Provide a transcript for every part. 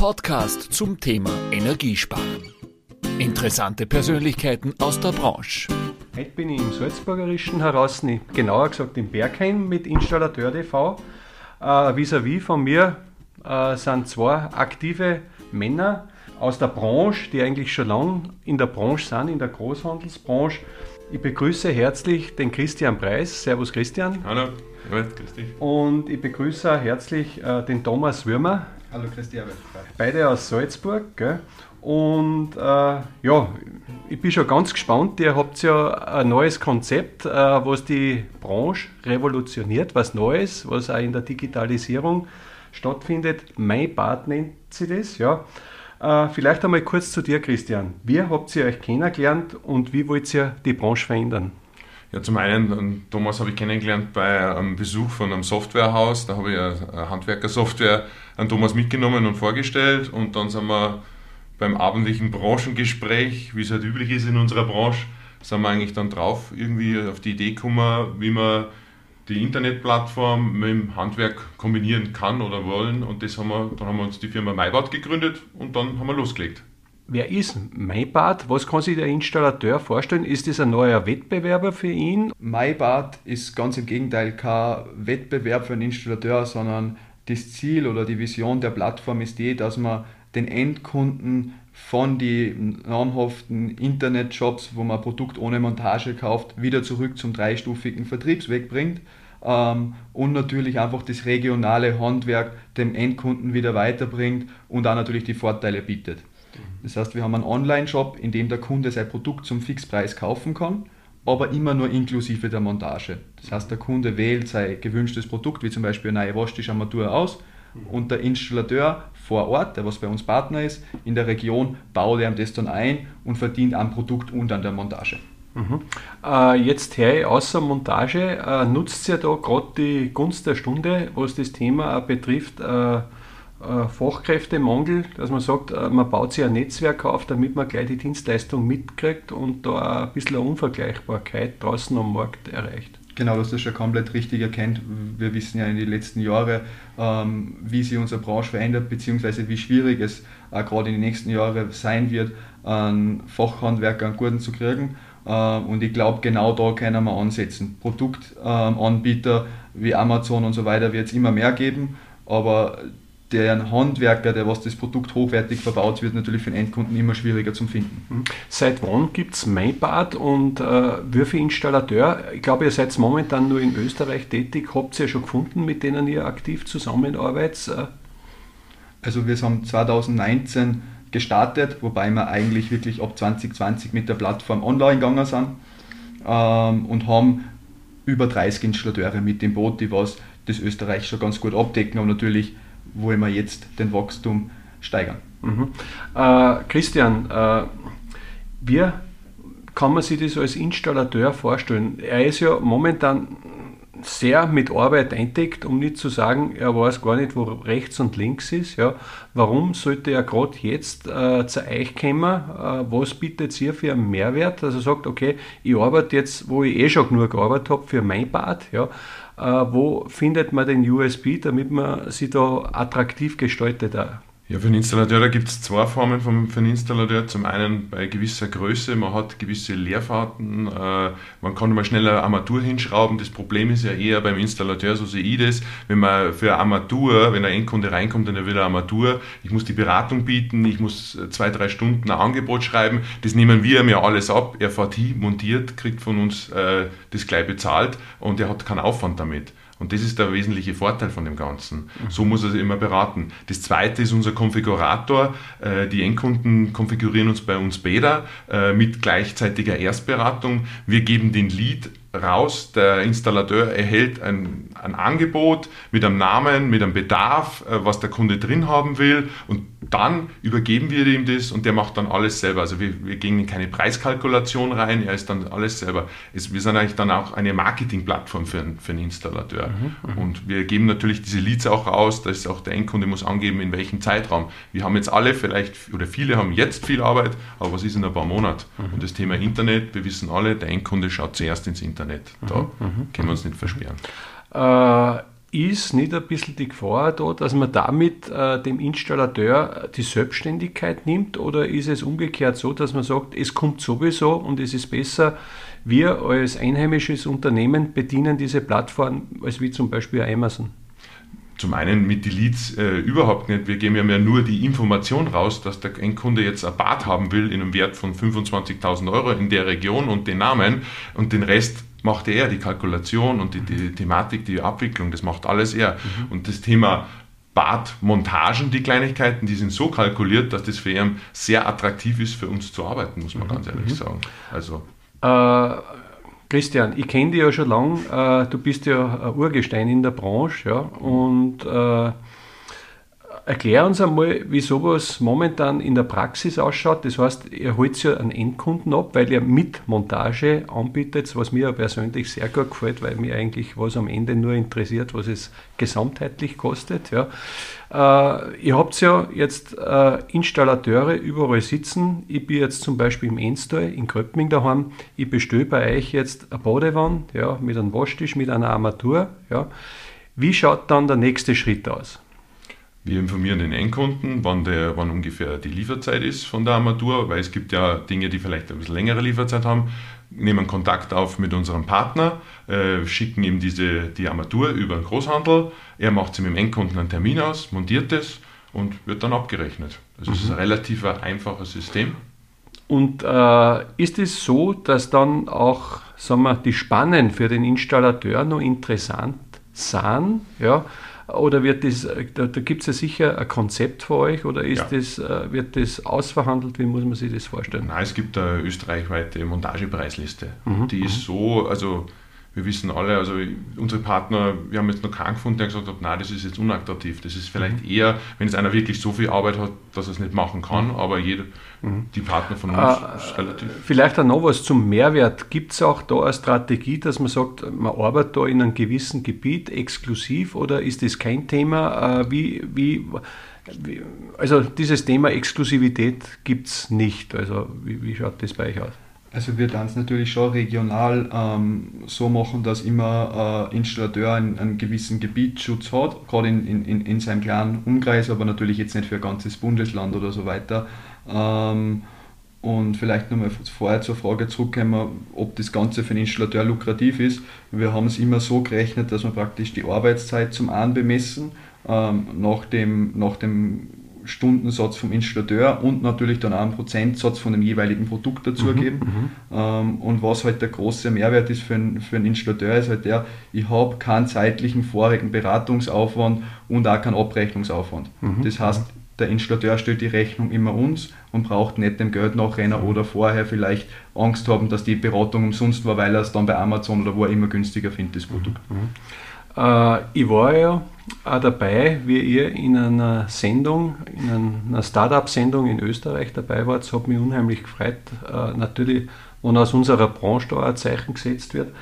Podcast zum Thema Energiesparen. Interessante Persönlichkeiten aus der Branche. Heute bin ich im Salzburgerischen heraus, genauer gesagt im Bergheim mit Installateur TV. Äh, vis-à-vis von mir äh, sind zwei aktive Männer aus der Branche, die eigentlich schon lange in der Branche sind, in der Großhandelsbranche. Ich begrüße herzlich den Christian Preis. Servus Christian. Hallo, grüß dich. Und ich begrüße herzlich äh, den Thomas Würmer. Hallo Christian. Beide aus Salzburg. Gell? Und äh, ja, ich bin schon ganz gespannt. Ihr habt ja ein neues Konzept, äh, was die Branche revolutioniert, was Neues, was auch in der Digitalisierung stattfindet. Mein Bad nennt sie das. Ja. Äh, vielleicht einmal kurz zu dir, Christian. Wie habt ihr euch kennengelernt und wie wollt ihr die Branche verändern? Ja, zum einen, Thomas habe ich kennengelernt bei einem Besuch von einem Softwarehaus. Da habe ich eine Handwerkersoftware an Thomas mitgenommen und vorgestellt. Und dann sind wir beim abendlichen Branchengespräch, wie es halt üblich ist in unserer Branche, sind wir eigentlich dann drauf, irgendwie auf die Idee gekommen, wie man die Internetplattform mit dem Handwerk kombinieren kann oder wollen. Und das haben wir, dann haben wir uns die Firma MyBad gegründet und dann haben wir losgelegt. Wer ist MyBad? Was kann sich der Installateur vorstellen? Ist das ein neuer Wettbewerber für ihn? MyBad ist ganz im Gegenteil kein Wettbewerb für einen Installateur, sondern das Ziel oder die Vision der Plattform ist die, dass man den Endkunden von den namhaften Internetshops, wo man Produkt ohne Montage kauft, wieder zurück zum dreistufigen Vertriebsweg bringt ähm, und natürlich einfach das regionale Handwerk dem Endkunden wieder weiterbringt und auch natürlich die Vorteile bietet. Das heißt, wir haben einen Online-Shop, in dem der Kunde sein Produkt zum Fixpreis kaufen kann, aber immer nur inklusive der Montage. Das heißt, der Kunde wählt sein gewünschtes Produkt, wie zum Beispiel eine neue Waschtischarmatur aus und der Installateur vor Ort, der was bei uns Partner ist, in der Region, baut er das dann ein und verdient am Produkt und an der Montage. Mhm. Äh, jetzt her außer Montage, äh, nutzt ihr da gerade die Gunst der Stunde, was das Thema betrifft, äh, äh, Fachkräftemangel, dass man sagt, äh, man baut sich ein Netzwerk auf, damit man gleich die Dienstleistung mitkriegt und da ein bisschen eine Unvergleichbarkeit draußen am Markt erreicht. Genau, das ist schon komplett richtig erkennt. Wir wissen ja in den letzten Jahren, ähm, wie sich unsere Branche verändert, beziehungsweise wie schwierig es äh, gerade in den nächsten Jahren sein wird, einen Fachhandwerker einen guten zu kriegen. und ich glaube, genau da können wir ansetzen. Produktanbieter wie Amazon und so weiter wird es immer mehr geben, aber der Handwerker, der was das Produkt hochwertig verbaut, wird natürlich für den Endkunden immer schwieriger zu finden. Mhm. Seit wann gibt es MyBad und äh, wie viel Installateur? Ich glaube, ihr seid momentan nur in Österreich tätig. Habt ihr ja schon gefunden, mit denen ihr aktiv zusammenarbeitet? Äh? Also wir haben 2019 gestartet, wobei wir eigentlich wirklich ab 2020 mit der Plattform online gegangen sind ähm, und haben über 30 Installateure mit dem Boot, die was das Österreich schon ganz gut abdecken, aber natürlich wollen wir jetzt den Wachstum steigern. Mhm. Äh, Christian, äh, wie kann man sich das als Installateur vorstellen? Er ist ja momentan sehr mit Arbeit einteckt, um nicht zu sagen, er weiß gar nicht, wo rechts und links ist. Ja. Warum sollte er gerade jetzt äh, zu euch kommen? Äh, was bietet ihr für einen Mehrwert? Also sagt, okay, ich arbeite jetzt, wo ich eh schon genug gearbeitet habe, für mein Bad. Ja. Äh, wo findet man den USB, damit man sie da attraktiv gestaltet? Auch? Ja, für einen Installateur, gibt es zwei Formen vom, für einen Installateur. Zum einen bei gewisser Größe, man hat gewisse Leerfahrten, äh, man kann mal schneller Armatur hinschrauben. Das Problem ist ja eher beim Installateur, so sehe ich das, wenn man für Armatur, wenn ein Endkunde reinkommt und er will Armatur, ich muss die Beratung bieten, ich muss zwei, drei Stunden ein Angebot schreiben, das nehmen wir mir alles ab. Er fährt hin, montiert, kriegt von uns äh, das gleich bezahlt und er hat keinen Aufwand damit. Und das ist der wesentliche Vorteil von dem Ganzen. So muss er sich immer beraten. Das zweite ist unser Konfigurator. Äh, die Endkunden konfigurieren uns bei uns Beta äh, mit gleichzeitiger Erstberatung. Wir geben den Lead raus. Der Installateur erhält ein, ein Angebot mit einem Namen, mit einem Bedarf, äh, was der Kunde drin haben will und dann übergeben wir ihm das und der macht dann alles selber. Also wir, wir gehen in keine Preiskalkulation rein, er ist dann alles selber. Es, wir sind eigentlich dann auch eine Marketingplattform für, für einen Installateur. Mhm, mhm, und wir geben natürlich diese Leads auch raus, dass auch der Endkunde muss angeben, in welchem Zeitraum. Wir haben jetzt alle vielleicht, oder viele haben jetzt viel Arbeit, aber was ist in ein paar Monaten? Mhm. Und das Thema Internet, wir wissen alle, der Endkunde schaut zuerst ins Internet. Da mhm, mhm können wir uns nicht versperren. Äh, ist nicht ein bisschen die Gefahr da, dass man damit äh, dem Installateur die Selbstständigkeit nimmt oder ist es umgekehrt so, dass man sagt, es kommt sowieso und es ist besser, wir als einheimisches Unternehmen bedienen diese Plattform als wie zum Beispiel Amazon? Zum einen mit die Leads äh, überhaupt nicht. Wir geben ja nur die Information raus, dass der Endkunde jetzt ein Bad haben will in einem Wert von 25.000 Euro in der Region und den Namen und den Rest macht er, die Kalkulation und die, die Thematik, die Abwicklung, das macht alles er. Mhm. Und das Thema Badmontagen, die Kleinigkeiten, die sind so kalkuliert, dass das für ihn sehr attraktiv ist, für uns zu arbeiten, muss man mhm. ganz ehrlich mhm. sagen. Also. Äh, Christian, ich kenne dich ja schon lange. Äh, du bist ja ein Urgestein in der Branche ja, und äh, Erklär uns einmal, wie sowas momentan in der Praxis ausschaut. Das heißt, ihr holt ja einen Endkunden ab, weil ihr mit Montage anbietet, was mir persönlich sehr gut gefällt, weil mir eigentlich was am Ende nur interessiert, was es gesamtheitlich kostet. Ja. Äh, ihr habt ja jetzt äh, Installateure überall sitzen. Ich bin jetzt zum Beispiel im Enstall in Köpming daheim. Ich bestelle bei euch jetzt eine Badewanne ja, mit einem Waschtisch, mit einer Armatur. Ja. Wie schaut dann der nächste Schritt aus? Wir informieren den Endkunden, wann, der, wann ungefähr die Lieferzeit ist von der Armatur, weil es gibt ja Dinge, die vielleicht ein bisschen längere Lieferzeit haben. Nehmen Kontakt auf mit unserem Partner, äh, schicken ihm diese, die Armatur über den Großhandel. Er macht sie mit dem Endkunden einen Termin aus, montiert es und wird dann abgerechnet. Es mhm. ist ein relativ einfaches System. Und äh, ist es so, dass dann auch sagen wir, die Spannen für den Installateur noch interessant sind? Ja? Oder wird das, da, da gibt es ja sicher ein Konzept für euch oder ist ja. das, äh, wird das ausverhandelt? Wie muss man sich das vorstellen? Nein, es gibt eine österreichweite Montagepreisliste. Mhm. Die ist mhm. so, also wir wissen alle, also unsere Partner, wir haben jetzt noch keinen gefunden, der gesagt hat, nein, das ist jetzt unattraktiv. Das ist vielleicht mhm. eher, wenn jetzt einer wirklich so viel Arbeit hat, dass er es nicht machen kann, mhm. aber jeder, mhm. die Partner von uns äh, ist relativ. Vielleicht auch noch was zum Mehrwert. Gibt es auch da eine Strategie, dass man sagt, man arbeitet da in einem gewissen Gebiet exklusiv oder ist das kein Thema? Äh, wie, wie, wie, also dieses Thema Exklusivität gibt es nicht. Also wie, wie schaut das bei euch aus? Also wir dann es natürlich schon regional ähm, so machen, dass immer äh, Installateur einen, einen, gewissen Gebietsschutz hat, gerade in, in, in seinem kleinen Umkreis, aber natürlich jetzt nicht für ein ganzes Bundesland oder so weiter. Ähm, und vielleicht nochmal vorher zur Frage zurückkommen, ob das Ganze für den Installateur lukrativ ist. Wir haben es immer so gerechnet, dass wir praktisch die Arbeitszeit zum einen bemessen, ähm, nach, dem, nach dem Stundensatz vom Installateur und natürlich dann auch einen Prozentsatz von dem jeweiligen Produkt dazugeben. Mhm, mhm, ähm, und was halt der große Mehrwert ist für einen, für einen Installateur, ist halt der, ich habe keinen zeitlichen vorigen Beratungsaufwand und auch keinen Abrechnungsaufwand. Mhm, das heißt, mhm. der Installateur stellt die Rechnung immer uns und braucht nicht dem Geld nachrennen oder vorher vielleicht Angst haben, dass die Beratung umsonst war, weil er es dann bei Amazon oder wo er immer günstiger findet, das Produkt. Mhm. Äh, ich war ja auch dabei, wie ihr in einer Sendung, in einer Startup-Sendung in Österreich dabei wart. Das hat mich unheimlich gefreut. Äh, natürlich, wenn aus unserer Branche da ein Zeichen gesetzt wird.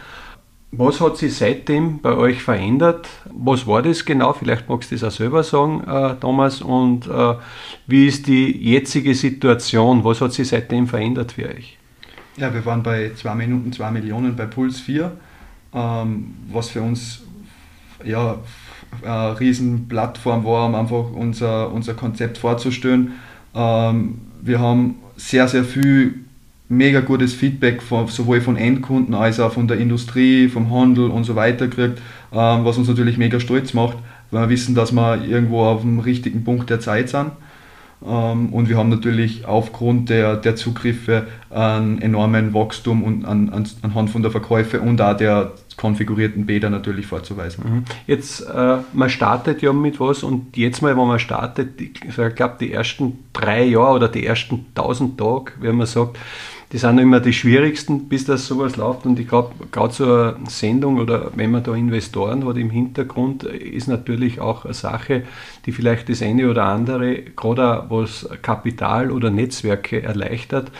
Was hat sich seitdem bei euch verändert? Was war das genau? Vielleicht magst du das auch selber sagen, äh, Thomas. Und wie ist die jetzige Situation? Was hat sich seitdem verändert für euch? Ja, wir waren bei 2 Minuten 2 Millionen bei Puls 4, ähm, was für uns ja, eine Riesenplattform war, um einfach unser, unser Konzept vorzustellen. Ähm, wir haben sehr, sehr viel mega gutes Feedback von, sowohl von Endkunden als auch von der Industrie, vom Handel und so weiter gekriegt, ähm, was uns natürlich mega stolz macht, weil wir wissen, dass wir irgendwo auf dem richtigen Punkt der Zeit sind. Ähm, und wir haben natürlich aufgrund der, der Zugriffe einen enormen Wachstum und an, an, anhand von der Verkäufe und auch der konfigurierten Bäder natürlich vorzuweisen. Mhm. Jetzt, äh, man startet ja mit was und jetzt mal, wenn man startet, ich glaube, die ersten drei Jahre oder die ersten tausend Tage, wenn man sagt, die sind immer die schwierigsten, bis das sowas läuft. Und ich glaube, gerade so eine Sendung oder wenn man da Investoren hat im Hintergrund, ist natürlich auch eine Sache, die vielleicht das eine oder andere, gerade was Kapital oder Netzwerke erleichtert.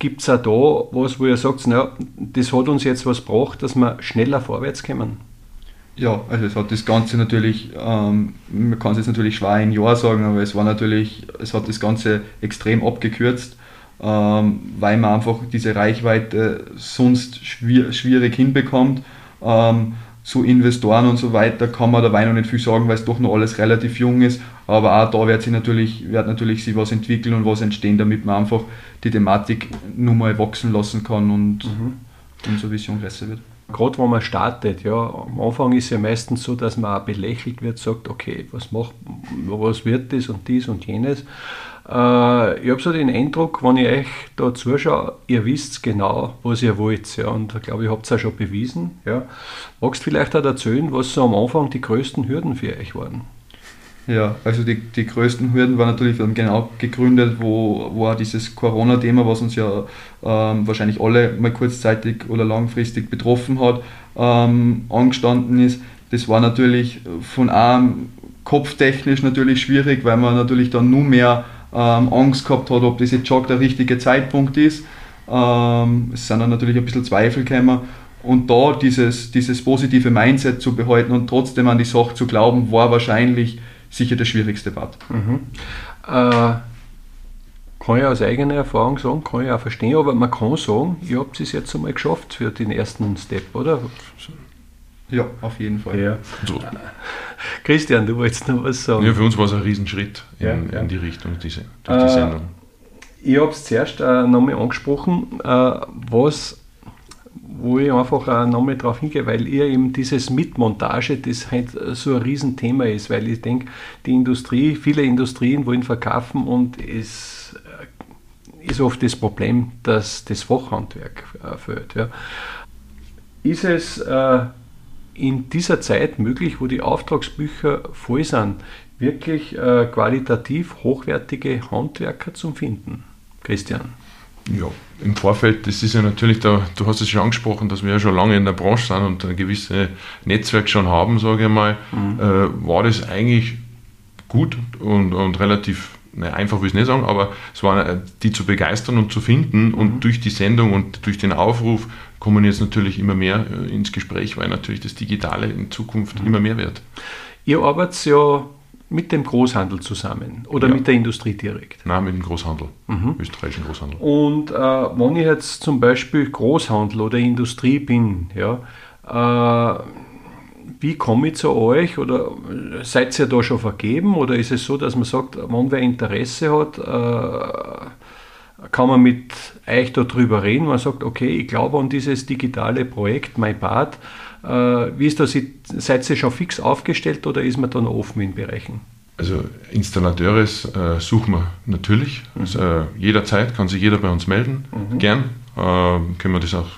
Gibt es auch da was, wo ihr sagt, na, das hat uns jetzt was gebracht, dass wir schneller vorwärts kommen? Ja, also es hat das Ganze natürlich, ähm, man kann es jetzt natürlich schwer ein Jahr sagen, aber es war natürlich, es hat das Ganze extrem abgekürzt weil man einfach diese Reichweite sonst schwierig hinbekommt. Ähm, so Investoren und so weiter kann man dabei noch nicht viel sagen, weil es doch noch alles relativ jung ist. Aber auch da wird sich natürlich, wird natürlich sich was entwickeln und was entstehen, damit man einfach die Thematik nur mal wachsen lassen kann und mhm. unsere Vision größer wird. Gerade wenn man startet, ja, am Anfang ist ja meistens so, dass man auch belächelt wird, sagt, okay, was macht, was wird das und dies und jenes. Äh, ich habe so den Eindruck, wenn ich euch da zuschaue, ihr wisst genau, was ihr wollt. Ja, und ich glaube, ihr habt es auch schon bewiesen. Ja. Magst du vielleicht auch erzählen, was so am Anfang die größten Hürden für euch waren? Ja, also die, die größten Hürden waren natürlich dann genau gegründet, wo, wo auch dieses Corona-Thema, was uns ja ähm, wahrscheinlich alle mal kurzzeitig oder langfristig betroffen hat, ähm, angestanden ist. Das war natürlich von einem kopftechnisch natürlich schwierig, weil man natürlich dann nur mehr ähm, Angst gehabt hat, ob das jetzt schon der richtige Zeitpunkt ist. Ähm, es sind dann natürlich ein bisschen Zweifel gekommen. Und da dieses, dieses positive Mindset zu behalten und trotzdem an die Sache zu glauben, war wahrscheinlich sicher der schwierigste Part. Mhm. Äh, kann ich aus eigener Erfahrung sagen, kann ich auch verstehen, aber man kann sagen, ihr habt es jetzt einmal geschafft für den ersten Step, oder? Ja, auf jeden Fall. Ja. So. Christian, du wolltest noch was sagen. Ja, für uns war es ein Riesenschritt in, ja, ja. in die Richtung, diese, durch die äh, Sendung. Ich habe es zuerst äh, nochmal angesprochen, äh, was, wo ich einfach auch nochmal darauf hingehe, weil ihr eben dieses Mitmontage, das halt so ein Riesenthema ist, weil ich denke, die Industrie, viele Industrien wollen verkaufen und es äh, ist oft das Problem, dass das Fachhandwerk äh, fehlt. Ja. Ist es äh, in dieser Zeit möglich, wo die Auftragsbücher voll sind, wirklich äh, qualitativ hochwertige Handwerker zu finden? Christian. Ja, im Vorfeld, das ist ja natürlich, da, du hast es schon angesprochen, dass wir ja schon lange in der Branche sind und ein gewisses Netzwerk schon haben, sage ich mal, mhm. äh, war das eigentlich gut und, und relativ ne, einfach will ich es nicht sagen, aber es war die zu begeistern und zu finden und mhm. durch die Sendung und durch den Aufruf kommen jetzt natürlich immer mehr äh, ins Gespräch, weil natürlich das Digitale in Zukunft mhm. immer mehr wird. Ihr arbeitet ja mit dem Großhandel zusammen oder ja. mit der Industrie direkt? Nein, mit dem Großhandel, mhm. österreichischen Großhandel. Und äh, wenn ich jetzt zum Beispiel Großhandel oder Industrie bin, ja, äh, wie komme ich zu euch oder seid ihr da schon vergeben oder ist es so, dass man sagt, wenn wer Interesse hat, äh, kann man mit euch darüber reden, man sagt, okay, ich glaube an dieses digitale Projekt, mein Bad. Äh, wie ist das, seid ihr schon fix aufgestellt oder ist man da noch offen in Bereichen? Also Installateure äh, suchen wir natürlich. Mhm. Also, äh, jederzeit kann sich jeder bei uns melden. Mhm. Gern äh, können wir das auch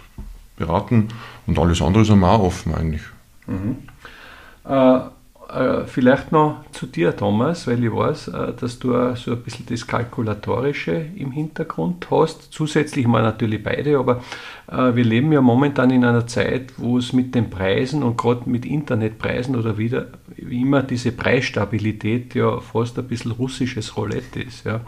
beraten. Und alles andere sind wir auch offen eigentlich. Mhm. Äh, vielleicht noch zu dir, Thomas, weil ich weiß, äh, dass du so ein bisschen das Kalkulatorische im Hintergrund hast. Zusätzlich mal natürlich beide, aber äh, wir leben ja momentan in einer Zeit, wo es mit den Preisen und gerade mit Internetpreisen oder wieder wie immer diese Preisstabilität ja fast ein bisschen russisches Roulette ist. Ja.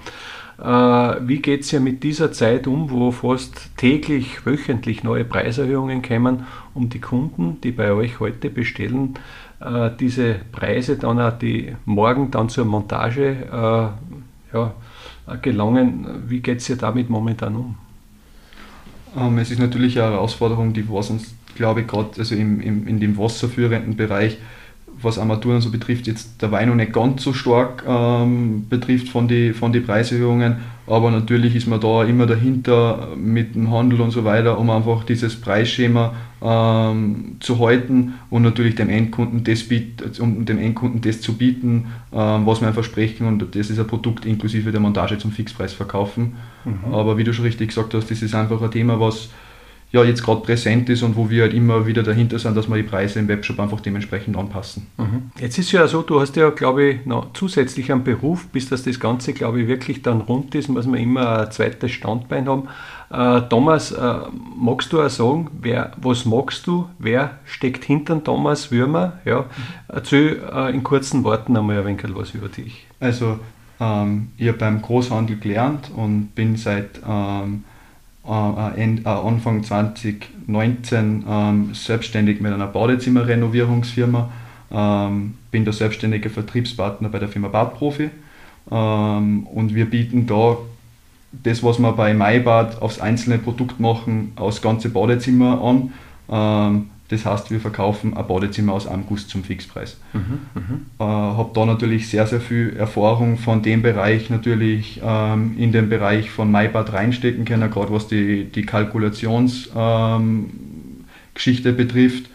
Wie geht es ja mit dieser Zeit um, wo fast täglich, wöchentlich neue Preiserhöhungen kommen, um die Kunden, die bei euch heute bestellen, äh, diese Preise dann auch, die morgen dann zur Montage äh, ja, gelangen. Wie geht es dir damit momentan um? Ähm, es ist natürlich eine Herausforderung, die was uns, glaube ich, gerade also im, im, in dem wasserführenden Bereich was Armaturen so betrifft, jetzt der Wein noch nicht ganz so stark ähm, betrifft von den von die Preiserhöhungen, aber natürlich ist man da immer dahinter mit dem Handel und so weiter, um einfach dieses Preisschema ähm, zu halten und natürlich dem Endkunden das, biet, um dem Endkunden das zu bieten, ähm, was wir einfach versprechen und das ist ein Produkt inklusive der Montage zum Fixpreis verkaufen. Mhm. Aber wie du schon richtig gesagt hast, das ist einfach ein Thema, was ja jetzt gerade präsent ist und wo wir halt immer wieder dahinter sind, dass wir die Preise im Webshop einfach dementsprechend anpassen. Mhm. Jetzt ist ja so, du hast ja, glaube ich, noch zusätzlich einen Beruf, bis dass das Ganze, glaube ich, wirklich dann rund ist, muss man immer ein zweites Standbein haben. Äh, Thomas, äh, magst du auch sagen, wer, was magst du, wer steckt hinter Thomas Würmer? Ja, erzähl äh, in kurzen Worten einmal ein wenig was über dich. Also, ähm, ich habe beim Großhandel gelernt und bin seit ähm, äh, äh, Anfang 2019 ähm, selbstständig mit einer Badezimmerrenovierungsfirma. Ähm, bin der selbstständige Vertriebspartner bei der Firma Badprofi ähm, und wir bieten da das, was wir bei MyBad aufs einzelne Produkt machen, aus ganze Badezimmer an. Das heißt, wir verkaufen ein Badezimmer aus einem Guss zum Fixpreis. Mhm, äh, habe da natürlich sehr, sehr viel Erfahrung von dem Bereich natürlich ähm, in den Bereich von MyBad reinstecken können, gerade was die, die Kalkulationsgeschichte ähm, betrifft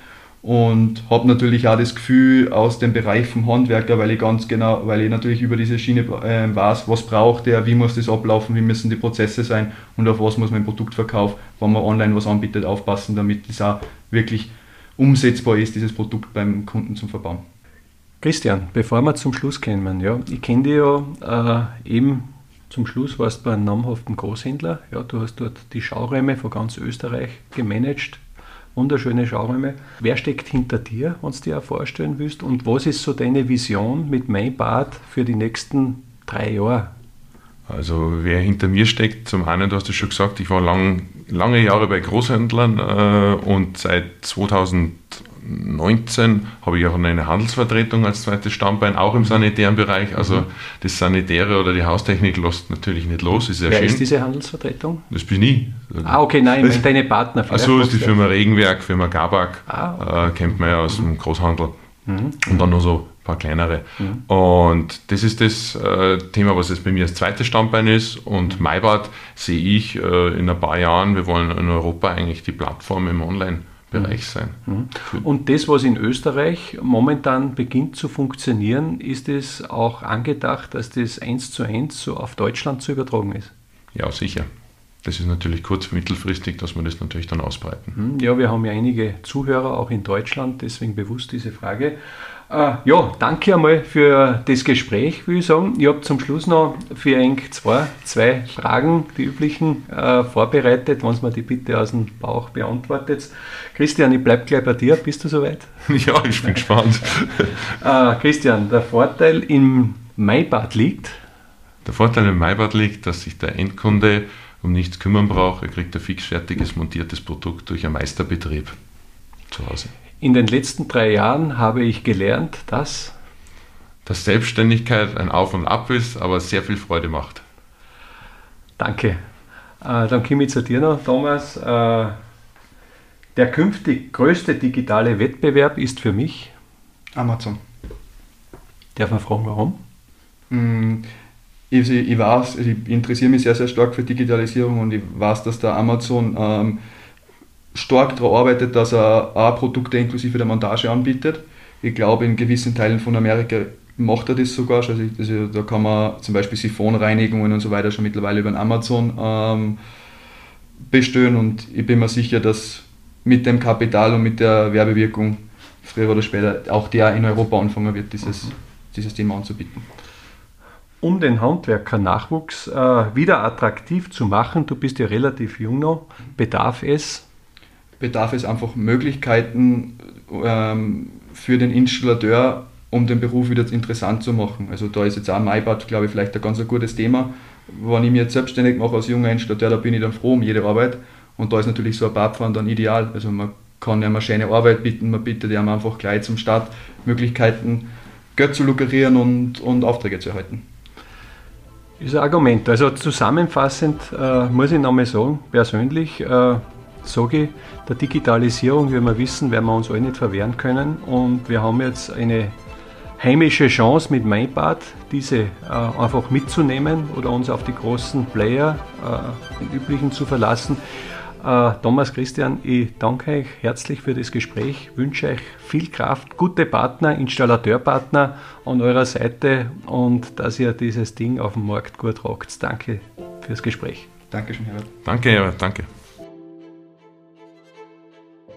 und habe natürlich auch das Gefühl aus dem Bereich vom Handwerker, weil ich ganz genau, weil ich natürlich über diese Schiene äh, weiß, was braucht der, wie muss das ablaufen, wie müssen die Prozesse sein und auf was muss mein Produktverkauf, wenn man online was anbietet, aufpassen, damit das auch wirklich umsetzbar ist, dieses Produkt beim Kunden zum Verbauen. Christian, bevor wir zum Schluss kommen, ja, ich kenne dich ja äh, eben zum Schluss warst du bei einem namhaften Großhändler. Ja, du hast dort die Schauräume von ganz Österreich gemanagt wunderschöne Schauräume. Wer steckt hinter dir, wenn du dir auch vorstellen willst? Und was ist so deine Vision mit Mein Bad für die nächsten drei Jahre? Also wer hinter mir steckt, zum einen, du hast es schon gesagt, ich war lang, lange Jahre bei Großhändlern äh, und seit 2000 2019 habe ich auch eine Handelsvertretung als zweites Standbein, auch im sanitären Bereich. Also mhm. das Sanitäre oder die Haustechnik lässt natürlich nicht los. Ist ja Wer schön. ist diese Handelsvertretung? Das bin ich. Ah, okay, nein, ich meine deine Partner. Also ist die Firma Regenwerk, Firma Gabak, ah, okay. äh, kennt man ja aus mhm. dem Großhandel. Mhm. Und dann noch so paar kleinere. Mhm. Und das ist das äh, Thema, was jetzt bei mir das zweite Standbein ist. Und MyBad sehe ich äh, in ein paar Jahren, wir wollen in Europa eigentlich die Plattform im Online- Bereich mhm. sein. Mhm. Und das, was in Österreich momentan beginnt zu funktionieren, ist es auch angedacht, dass das eins zu eins so auf Deutschland zu übertragen ist? Ja, sicher. Das ist natürlich kurz- mittelfristig, dass wir das natürlich dann ausbreiten. Mhm. Ja, wir haben ja einige Zuhörer auch in Deutschland, deswegen bewusst diese Frage. Äh, ja, danke einmal für das Gespräch, würde ich sagen. Ich habe zum Schluss noch für eng zwei, zwei Fragen, die üblichen, äh, vorbereitet, wenn mir die bitte aus dem Bauch beantwortet. Christian, ich bleibe gleich bei dir. Bist du soweit? Ja, ich bin gespannt. äh, Christian, der Vorteil im Maibad liegt? Der Vorteil im Maibad liegt, dass sich der Endkunde um nichts kümmern braucht. Er kriegt ein fixfertiges montiertes Produkt durch einen Meisterbetrieb zu Hause. In den letzten drei Jahren habe ich gelernt, dass dass Selbstständigkeit ein Auf und Ab ist, aber sehr viel Freude macht. Danke. Äh, dann komme ich zu dir noch, Thomas. Äh, der künftig größte digitale Wettbewerb ist für mich Amazon. Darf man fragen, warum? Mm, ich, ich weiß, ich interessiere mich sehr, sehr stark für Digitalisierung und ich weiß, dass der Amazon ähm, stark daran arbeitet, dass er auch Produkte inklusive der Montage anbietet. Ich glaube, in gewissen Teilen von Amerika macht er das sogar. Also, also da kann man zum Beispiel Siphonreinigungen und so weiter schon mittlerweile über Amazon ähm, bestellen und ich bin mir sicher, dass mit dem Kapital und mit der Werbewirkung früher oder später auch der in Europa anfangen wird, dieses, dieses Thema anzubieten. Um den Handwerker-Nachwuchs äh, wieder attraktiv zu machen, du bist ja relativ jung noch, bedarf es bedarf es einfach Möglichkeiten ähm, für den Installateur, um den Beruf wieder interessant zu machen. Also da ist jetzt auch MyBad, glaube ich, vielleicht ein ganz gutes Thema. Wenn ich mich jetzt selbstständig mache als junger Installateur, da bin ich dann froh um jede Arbeit. Und da ist natürlich so ein Badfahren dann ideal. Also man kann ja eine schöne Arbeit bieten, man bietet ja einfach gleich zum Start Möglichkeiten, Geld zu lukrieren und, und Aufträge zu erhalten. Ist ein Argument. Also zusammenfassend äh, muss ich nochmal sagen, persönlich äh, sage ich, der Digitalisierung, wie wir wissen, werden wir uns alle nicht verwehren können. Und wir haben jetzt eine heimische Chance mit MyBad, diese äh, einfach mitzunehmen oder uns auf die großen Player, äh, den üblichen, zu verlassen. Äh, Thomas Christian, ich danke euch herzlich für das Gespräch, wünsche euch viel Kraft, gute Partner, Installateurpartner an eurer Seite und dass ihr dieses Ding auf dem Markt gut rockt. Danke fürs Gespräch. Dankeschön, Herbert. Danke, Herbert, danke.